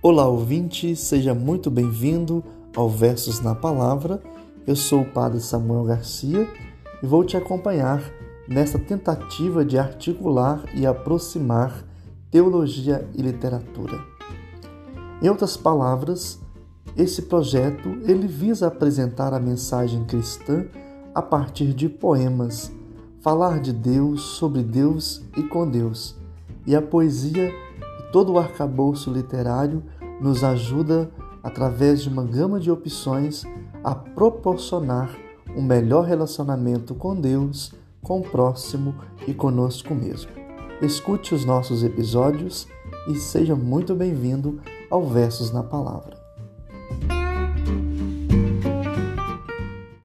Olá, ouvinte, seja muito bem-vindo ao Versos na Palavra. Eu sou o Padre Samuel Garcia e vou te acompanhar nesta tentativa de articular e aproximar teologia e literatura. Em outras palavras, esse projeto ele visa apresentar a mensagem cristã a partir de poemas, falar de Deus, sobre Deus e com Deus. E a poesia todo o arcabouço literário nos ajuda, através de uma gama de opções, a proporcionar um melhor relacionamento com Deus, com o próximo e conosco mesmo. Escute os nossos episódios e seja muito bem-vindo ao Versos na Palavra.